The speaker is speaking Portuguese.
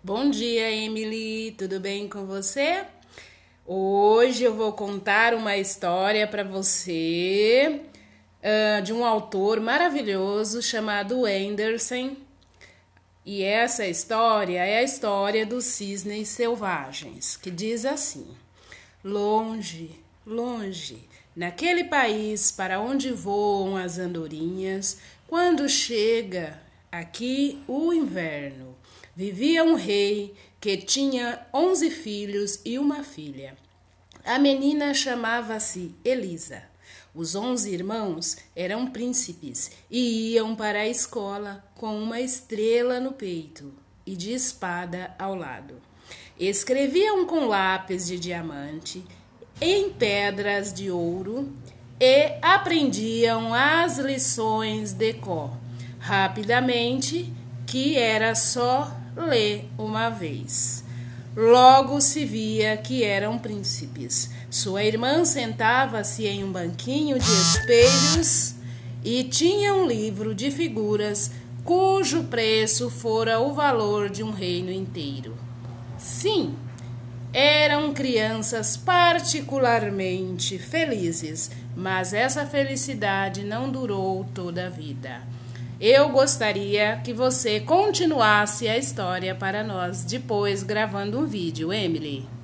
Bom dia, Emily. Tudo bem com você? Hoje eu vou contar uma história para você uh, de um autor maravilhoso chamado Anderson. E essa história é a história dos cisnes selvagens, que diz assim: Longe, longe, naquele país para onde voam as andorinhas, quando chega aqui o inverno vivia um rei que tinha onze filhos e uma filha. A menina chamava-se Elisa. Os onze irmãos eram príncipes e iam para a escola com uma estrela no peito e de espada ao lado. Escreviam com lápis de diamante em pedras de ouro e aprendiam as lições de cor rapidamente, que era só lê uma vez. Logo se via que eram príncipes. Sua irmã sentava-se em um banquinho de espelhos e tinha um livro de figuras cujo preço fora o valor de um reino inteiro. Sim, eram crianças particularmente felizes, mas essa felicidade não durou toda a vida. Eu gostaria que você continuasse a história para nós depois gravando um vídeo, Emily.